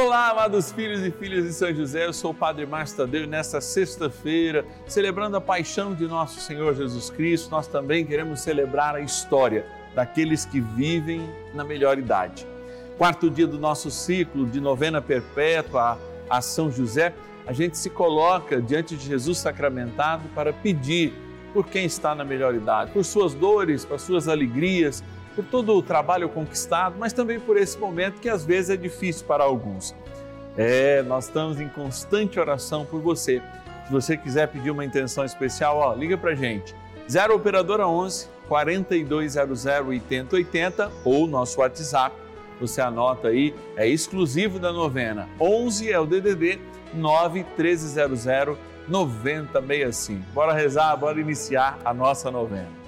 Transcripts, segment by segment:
Olá, amados filhos e filhas de São José, eu sou o Padre Márcio Tadeu e nesta sexta-feira, celebrando a paixão de nosso Senhor Jesus Cristo, nós também queremos celebrar a história daqueles que vivem na melhor idade. Quarto dia do nosso ciclo de novena perpétua a São José, a gente se coloca diante de Jesus sacramentado para pedir por quem está na melhor idade, por suas dores, por suas alegrias, por todo o trabalho conquistado, mas também por esse momento que às vezes é difícil para alguns. É, nós estamos em constante oração por você. Se você quiser pedir uma intenção especial, ó, liga para gente. 0 Operadora 11 4200 8080 ou nosso WhatsApp. Você anota aí, é exclusivo da novena. 11 é o DDD 9 1300 9065. Bora rezar, bora iniciar a nossa novena.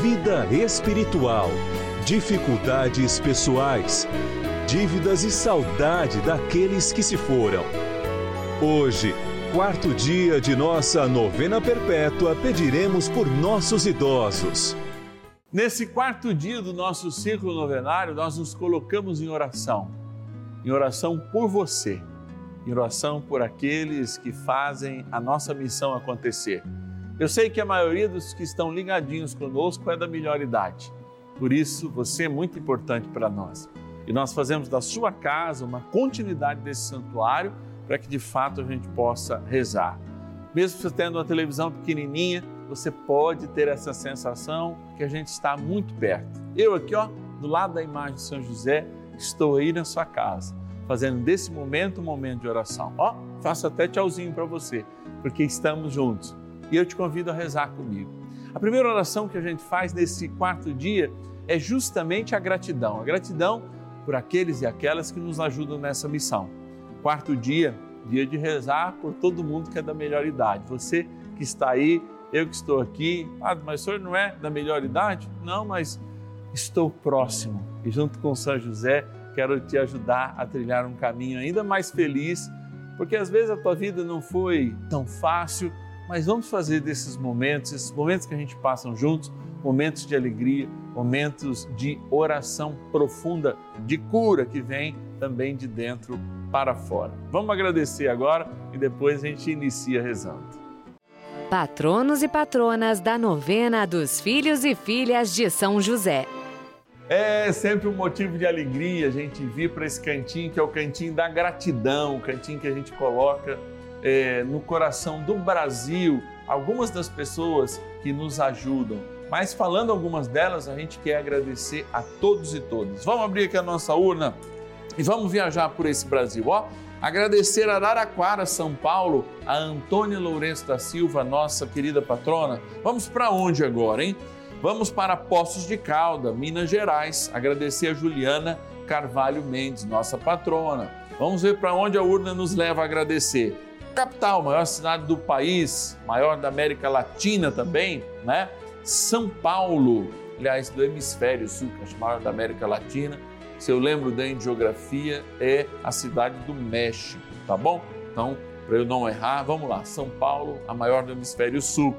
vida espiritual, dificuldades pessoais, dívidas e saudade daqueles que se foram. Hoje, quarto dia de nossa novena perpétua, pediremos por nossos idosos. Nesse quarto dia do nosso ciclo novenário, nós nos colocamos em oração. Em oração por você, em oração por aqueles que fazem a nossa missão acontecer. Eu sei que a maioria dos que estão ligadinhos conosco é da melhor idade. Por isso, você é muito importante para nós. E nós fazemos da sua casa uma continuidade desse santuário para que de fato a gente possa rezar. Mesmo você tendo uma televisão pequenininha, você pode ter essa sensação que a gente está muito perto. Eu aqui, ó, do lado da imagem de São José, estou aí na sua casa, fazendo desse momento um momento de oração. Ó, faço até tchauzinho para você, porque estamos juntos. E eu te convido a rezar comigo. A primeira oração que a gente faz nesse quarto dia é justamente a gratidão. A gratidão por aqueles e aquelas que nos ajudam nessa missão. Quarto dia, dia de rezar por todo mundo que é da melhor idade. Você que está aí, eu que estou aqui. Ah, mas o senhor não é da melhor idade? Não, mas estou próximo. E junto com São José, quero te ajudar a trilhar um caminho ainda mais feliz, porque às vezes a tua vida não foi tão fácil, mas vamos fazer desses momentos, esses momentos que a gente passa juntos, momentos de alegria, momentos de oração profunda, de cura que vem também de dentro para fora. Vamos agradecer agora e depois a gente inicia rezando. Patronos e patronas da novena dos filhos e filhas de São José. É sempre um motivo de alegria a gente vir para esse cantinho que é o cantinho da gratidão, o cantinho que a gente coloca é, no coração do Brasil algumas das pessoas que nos ajudam. Mas falando algumas delas, a gente quer agradecer a todos e todas. Vamos abrir aqui a nossa urna e vamos viajar por esse Brasil. Ó, agradecer a Araraquara, São Paulo, a Antônia Lourenço da Silva, nossa querida patrona. Vamos para onde agora, hein? Vamos para Poços de Calda, Minas Gerais. Agradecer a Juliana Carvalho Mendes, nossa patrona. Vamos ver para onde a urna nos leva a agradecer. Capital, maior cidade do país, maior da América Latina também, né? São Paulo, aliás, do hemisfério sul, que é a maior da América Latina. Se eu lembro bem de geografia, é a cidade do México, tá bom? Então, para eu não errar, vamos lá. São Paulo, a maior do hemisfério sul.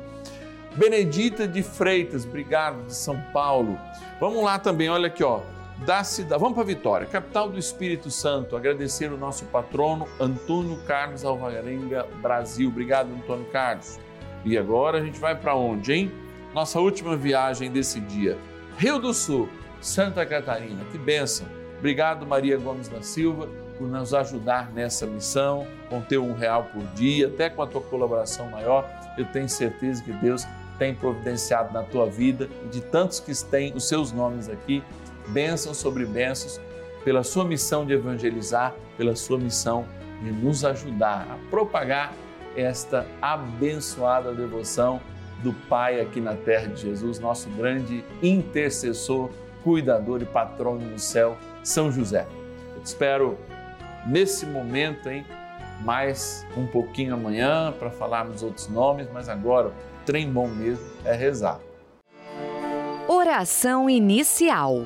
Benedita de Freitas, obrigado, de São Paulo. Vamos lá também, olha aqui, ó. Da cidade, vamos para Vitória, capital do Espírito Santo. Agradecer o nosso patrono Antônio Carlos Alvarenga Brasil. Obrigado, Antônio Carlos. E agora a gente vai para onde, hein? Nossa última viagem desse dia. Rio do Sul, Santa Catarina. Que benção. Obrigado, Maria Gomes da Silva, por nos ajudar nessa missão, com ter um real por dia, até com a tua colaboração maior. Eu tenho certeza que Deus tem providenciado na tua vida e de tantos que têm os seus nomes aqui, bênçãos sobre bênçãos, pela sua missão de evangelizar, pela sua missão de nos ajudar a propagar esta abençoada devoção do Pai aqui na terra de Jesus, nosso grande intercessor, cuidador e patrono no céu, São José. Eu te espero nesse momento, hein? Mais um pouquinho amanhã para falarmos outros nomes, mas agora o trem bom mesmo é rezar. Oração inicial.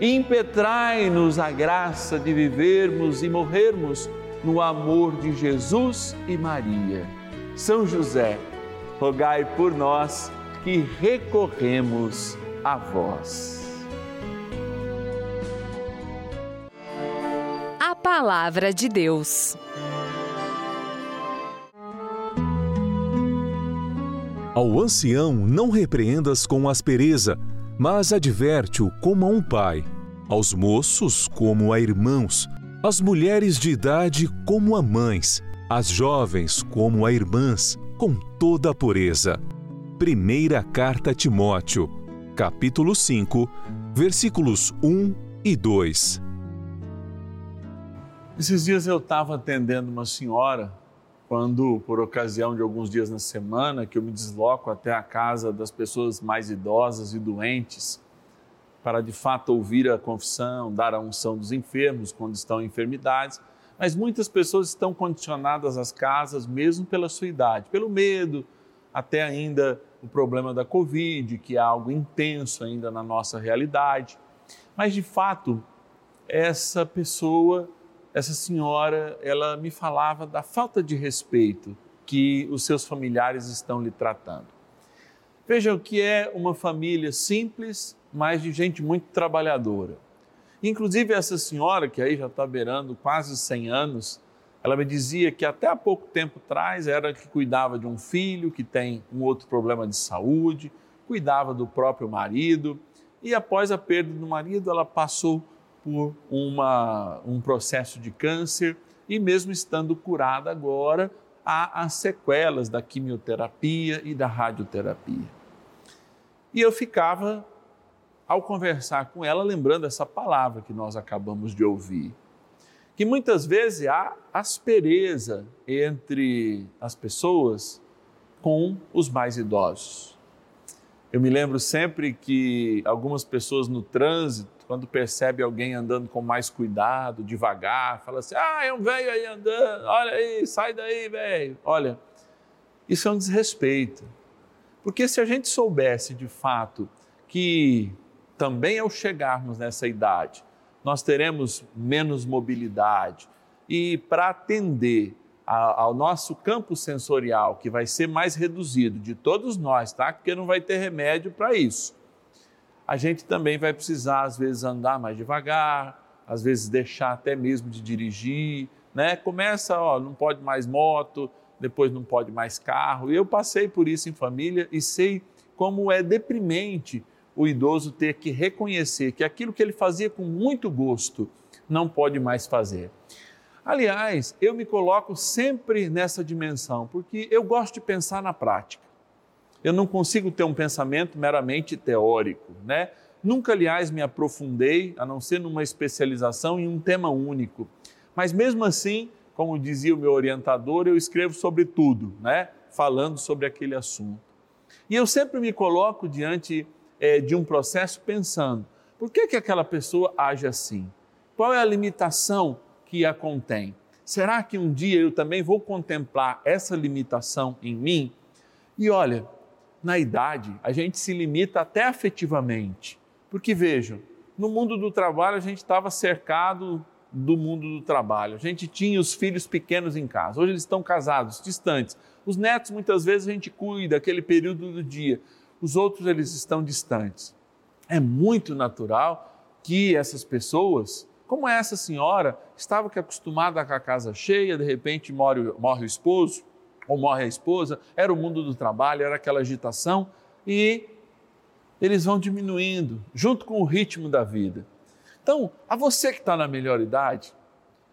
Impetrai-nos a graça de vivermos e morrermos no amor de Jesus e Maria. São José, rogai por nós que recorremos a vós. A Palavra de Deus. Ao ancião não repreendas com aspereza, mas adverte-o como a um pai, aos moços como a irmãos as mulheres de idade como a mães, as jovens como a irmãs, com toda a pureza. Primeira Carta a Timóteo, capítulo 5, versículos 1 e 2. Esses dias eu estava atendendo uma senhora, quando, por ocasião de alguns dias na semana, que eu me desloco até a casa das pessoas mais idosas e doentes, para de fato ouvir a confissão, dar a unção dos enfermos quando estão em enfermidades, mas muitas pessoas estão condicionadas às casas mesmo pela sua idade, pelo medo, até ainda o problema da Covid, que é algo intenso ainda na nossa realidade. Mas de fato, essa pessoa, essa senhora, ela me falava da falta de respeito que os seus familiares estão lhe tratando. Veja o que é uma família simples, mas de gente muito trabalhadora. Inclusive, essa senhora, que aí já está beirando quase 100 anos, ela me dizia que até há pouco tempo atrás era que cuidava de um filho que tem um outro problema de saúde, cuidava do próprio marido, e após a perda do marido, ela passou por uma, um processo de câncer e, mesmo estando curada agora, há as sequelas da quimioterapia e da radioterapia. E eu ficava ao conversar com ela, lembrando essa palavra que nós acabamos de ouvir. Que muitas vezes há aspereza entre as pessoas com os mais idosos. Eu me lembro sempre que algumas pessoas no trânsito, quando percebe alguém andando com mais cuidado, devagar, fala assim: ah, é um velho aí andando, olha aí, sai daí, velho. Olha, isso é um desrespeito. Porque se a gente soubesse de fato que também ao chegarmos nessa idade, nós teremos menos mobilidade e para atender ao nosso campo sensorial, que vai ser mais reduzido de todos nós, tá? Porque não vai ter remédio para isso. A gente também vai precisar, às vezes, andar mais devagar, às vezes deixar até mesmo de dirigir, né? Começa, ó, não pode mais moto, depois não pode mais carro. Eu passei por isso em família e sei como é deprimente o idoso ter que reconhecer que aquilo que ele fazia com muito gosto não pode mais fazer. Aliás, eu me coloco sempre nessa dimensão, porque eu gosto de pensar na prática. Eu não consigo ter um pensamento meramente teórico, né? Nunca, aliás, me aprofundei, a não ser numa especialização em um tema único. Mas mesmo assim, como dizia o meu orientador, eu escrevo sobre tudo, né? Falando sobre aquele assunto. E eu sempre me coloco diante é, de um processo pensando: por que, que aquela pessoa age assim? Qual é a limitação que a contém? Será que um dia eu também vou contemplar essa limitação em mim? E olha, na idade, a gente se limita até afetivamente. Porque vejam, no mundo do trabalho a gente estava cercado do mundo do trabalho. A gente tinha os filhos pequenos em casa. Hoje eles estão casados, distantes. Os netos muitas vezes a gente cuida aquele período do dia os outros eles estão distantes. É muito natural que essas pessoas, como essa senhora, estava que acostumada com a casa cheia, de repente morre, morre o esposo ou morre a esposa, era o mundo do trabalho, era aquela agitação e eles vão diminuindo junto com o ritmo da vida. Então, a você que está na melhor idade,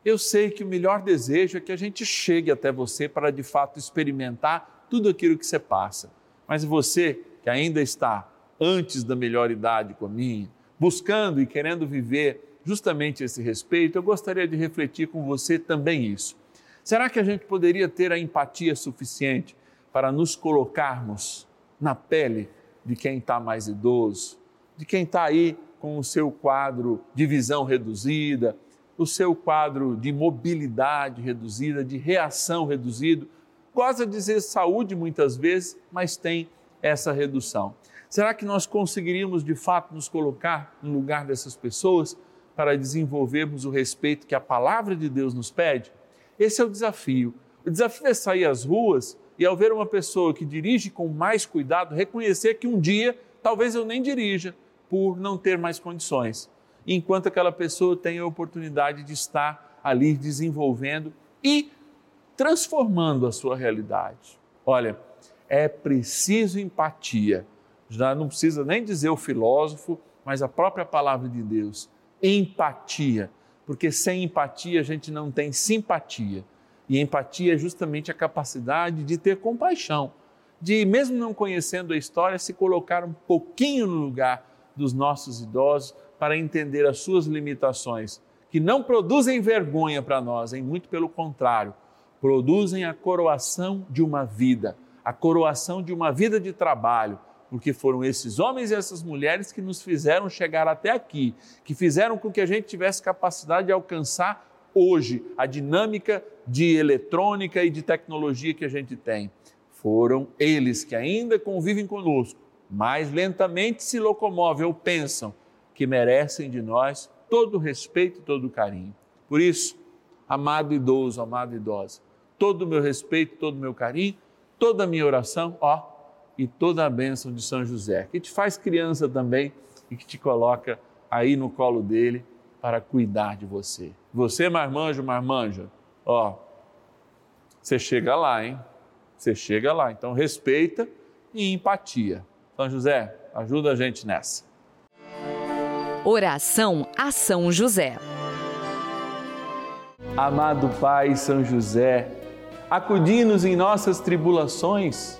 eu sei que o melhor desejo é que a gente chegue até você para de fato experimentar tudo aquilo que você passa. Mas você que ainda está antes da melhor idade com a minha, buscando e querendo viver justamente esse respeito, eu gostaria de refletir com você também isso. Será que a gente poderia ter a empatia suficiente para nos colocarmos na pele de quem está mais idoso, de quem está aí com o seu quadro de visão reduzida, o seu quadro de mobilidade reduzida, de reação reduzido? Gosta de dizer saúde muitas vezes, mas tem essa redução. Será que nós conseguiríamos de fato nos colocar no lugar dessas pessoas para desenvolvermos o respeito que a palavra de Deus nos pede? Esse é o desafio. O desafio é sair às ruas e, ao ver uma pessoa que dirige com mais cuidado, reconhecer que um dia talvez eu nem dirija por não ter mais condições, enquanto aquela pessoa tem a oportunidade de estar ali desenvolvendo e transformando a sua realidade. Olha, é preciso empatia. Já não precisa nem dizer o filósofo, mas a própria palavra de Deus. Empatia. Porque sem empatia a gente não tem simpatia. E empatia é justamente a capacidade de ter compaixão, de, mesmo não conhecendo a história, se colocar um pouquinho no lugar dos nossos idosos para entender as suas limitações, que não produzem vergonha para nós, em muito pelo contrário, produzem a coroação de uma vida a coroação de uma vida de trabalho, porque foram esses homens e essas mulheres que nos fizeram chegar até aqui, que fizeram com que a gente tivesse capacidade de alcançar hoje a dinâmica de eletrônica e de tecnologia que a gente tem. Foram eles que ainda convivem conosco, mais lentamente se locomovem ou pensam que merecem de nós todo o respeito e todo o carinho. Por isso, amado idoso, amado idosa, todo o meu respeito, todo o meu carinho toda a minha oração, ó, e toda a bênção de São José, que te faz criança também e que te coloca aí no colo dele para cuidar de você. Você, marmanjo, marmanja, ó, você chega lá, hein? Você chega lá. Então, respeita e empatia. São José, ajuda a gente nessa. Oração a São José. Amado Pai São José, acudi-nos em nossas tribulações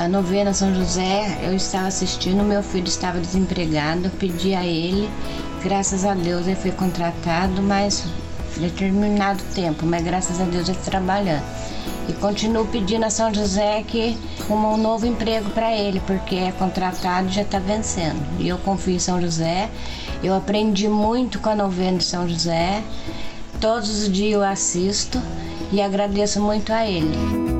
A novena São José, eu estava assistindo, meu filho estava desempregado, pedi a ele, graças a Deus ele foi contratado, mas determinado tempo, mas graças a Deus ele está trabalhando. E continuo pedindo a São José que arruma um novo emprego para ele, porque é contratado e já está vencendo. E eu confio em São José. Eu aprendi muito com a novena de São José. Todos os dias eu assisto e agradeço muito a ele.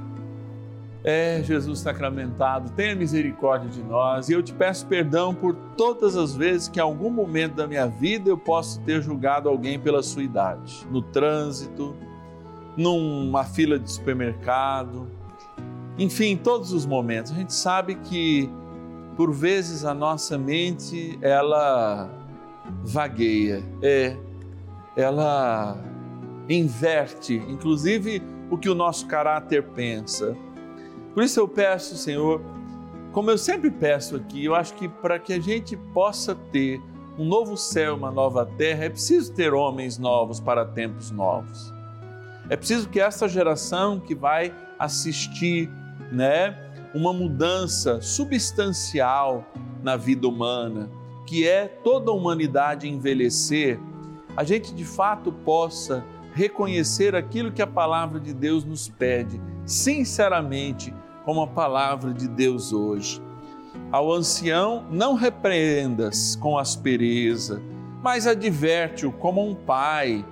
É, Jesus sacramentado, tenha misericórdia de nós e eu te peço perdão por todas as vezes que em algum momento da minha vida eu posso ter julgado alguém pela sua idade, no trânsito, numa fila de supermercado, enfim, em todos os momentos. A gente sabe que por vezes a nossa mente ela vagueia, é, ela inverte, inclusive o que o nosso caráter pensa. Por isso eu peço, Senhor, como eu sempre peço aqui, eu acho que para que a gente possa ter um novo céu, uma nova terra, é preciso ter homens novos para tempos novos. É preciso que essa geração que vai assistir, né, uma mudança substancial na vida humana, que é toda a humanidade envelhecer, a gente de fato possa reconhecer aquilo que a palavra de Deus nos pede, sinceramente, como a palavra de Deus hoje. Ao ancião, não repreendas com aspereza, mas adverte-o como um pai.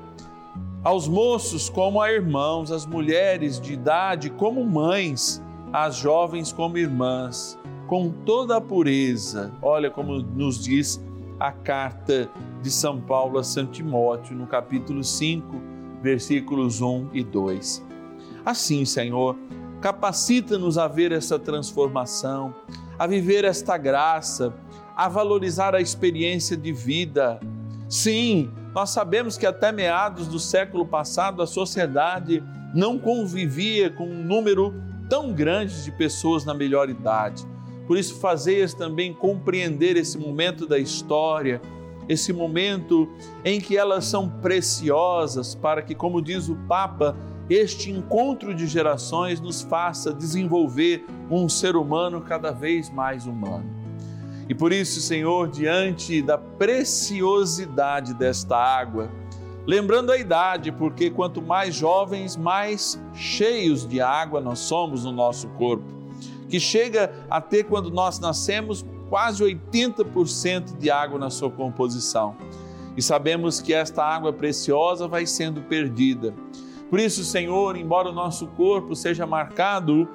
Aos moços, como a irmãos, às mulheres de idade, como mães, às jovens, como irmãs, com toda a pureza. Olha como nos diz a carta de São Paulo a São Timóteo, no capítulo 5, versículos 1 e 2. Assim, Senhor, Capacita-nos a ver essa transformação, a viver esta graça, a valorizar a experiência de vida. Sim, nós sabemos que até meados do século passado a sociedade não convivia com um número tão grande de pessoas na melhor idade. Por isso, fazeias também compreender esse momento da história, esse momento em que elas são preciosas, para que, como diz o Papa, este encontro de gerações nos faça desenvolver um ser humano cada vez mais humano. E por isso, Senhor, diante da preciosidade desta água, Lembrando a idade, porque quanto mais jovens, mais cheios de água nós somos no nosso corpo, que chega a ter, quando nós nascemos, quase 80% de água na sua composição. E sabemos que esta água preciosa vai sendo perdida. Por isso, Senhor, embora o nosso corpo seja marcado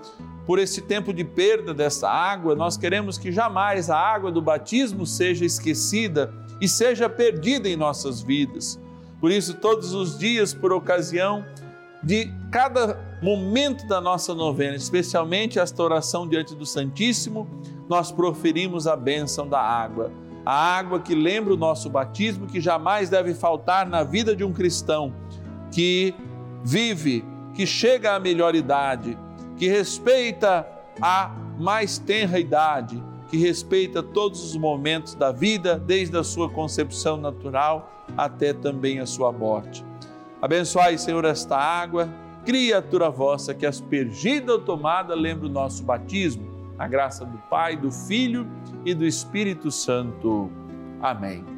por esse tempo de perda dessa água, nós queremos que jamais a água do batismo seja esquecida e seja perdida em nossas vidas. Por isso, todos os dias, por ocasião de cada momento da nossa novena, especialmente esta oração diante do Santíssimo, nós proferimos a bênção da água. A água que lembra o nosso batismo, que jamais deve faltar na vida de um cristão que vive, que chega à melhor idade, que respeita a mais tenra idade, que respeita todos os momentos da vida, desde a sua concepção natural até também a sua morte. Abençoai, Senhor, esta água, criatura vossa, que aspergida ou tomada lembra o nosso batismo, a graça do Pai, do Filho e do Espírito Santo. Amém.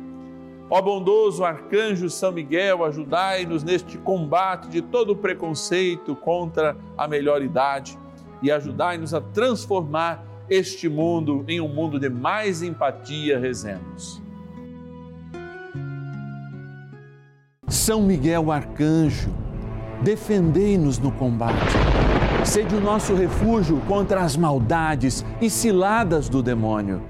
Ó bondoso arcanjo São Miguel, ajudai-nos neste combate de todo preconceito contra a melhor idade e ajudai-nos a transformar este mundo em um mundo de mais empatia, rezemos. São Miguel Arcanjo, defendei-nos no combate. Sede o nosso refúgio contra as maldades e ciladas do demônio.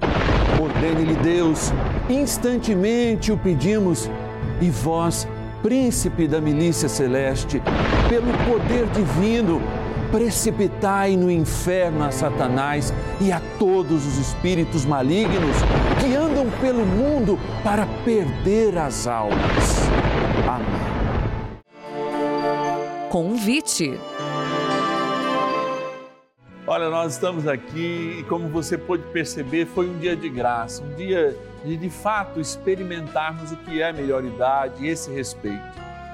Ordene-lhe Deus, instantemente o pedimos, e vós, príncipe da milícia celeste, pelo poder divino, precipitai no inferno a Satanás e a todos os espíritos malignos que andam pelo mundo para perder as almas. Amém. Convite. Olha, nós estamos aqui e, como você pôde perceber, foi um dia de graça, um dia de de fato experimentarmos o que é a melhor idade esse respeito.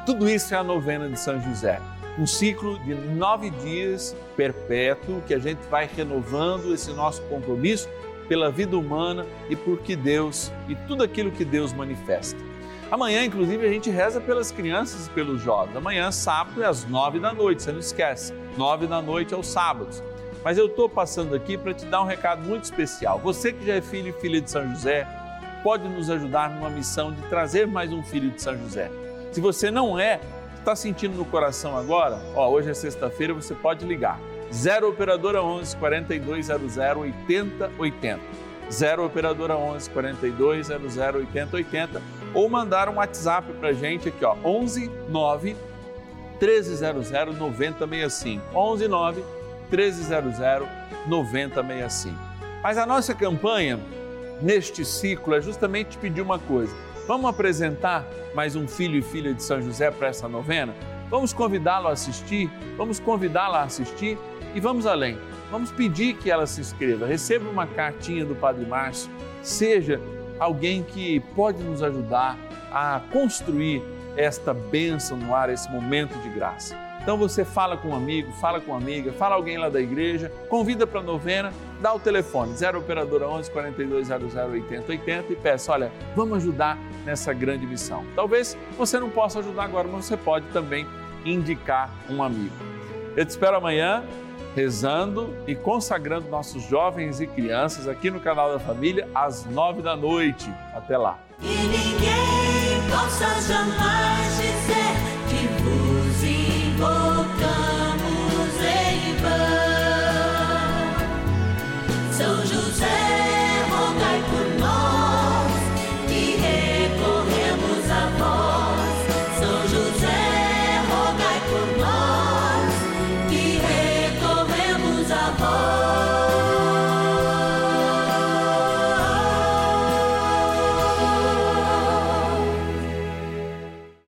Tudo isso é a novena de São José um ciclo de nove dias perpétuo que a gente vai renovando esse nosso compromisso pela vida humana e por que Deus e tudo aquilo que Deus manifesta. Amanhã, inclusive, a gente reza pelas crianças e pelos jovens. Amanhã, sábado, é às nove da noite, você não esquece. Nove da noite aos sábados. Mas eu estou passando aqui para te dar um recado muito especial. Você que já é filho e filha de São José, pode nos ajudar numa missão de trazer mais um filho de São José. Se você não é, Está sentindo no coração agora? Ó, hoje é sexta-feira, você pode ligar. 0 operadora 11 4200 8080. 0 operadora 11 4200 8080 ou mandar um WhatsApp para gente aqui, ó, 11 9 1300 9065. 11 9 1300 9065. Mas a nossa campanha neste ciclo é justamente pedir uma coisa Vamos apresentar mais um filho e filha de São José para essa novena? Vamos convidá-lo a assistir? Vamos convidá-la a assistir? E vamos além. Vamos pedir que ela se inscreva. Receba uma cartinha do Padre Márcio. Seja alguém que pode nos ajudar a construir esta bênção no ar, esse momento de graça. Então você fala com um amigo, fala com uma amiga, fala alguém lá da igreja, convida para a novena, dá o telefone 0 operadora 11 4200 8080 e peça, olha, vamos ajudar nessa grande missão. Talvez você não possa ajudar agora, mas você pode também indicar um amigo. Eu te espero amanhã rezando e consagrando nossos jovens e crianças aqui no canal da Família às nove da noite. Até lá. E ninguém possa jamais dizer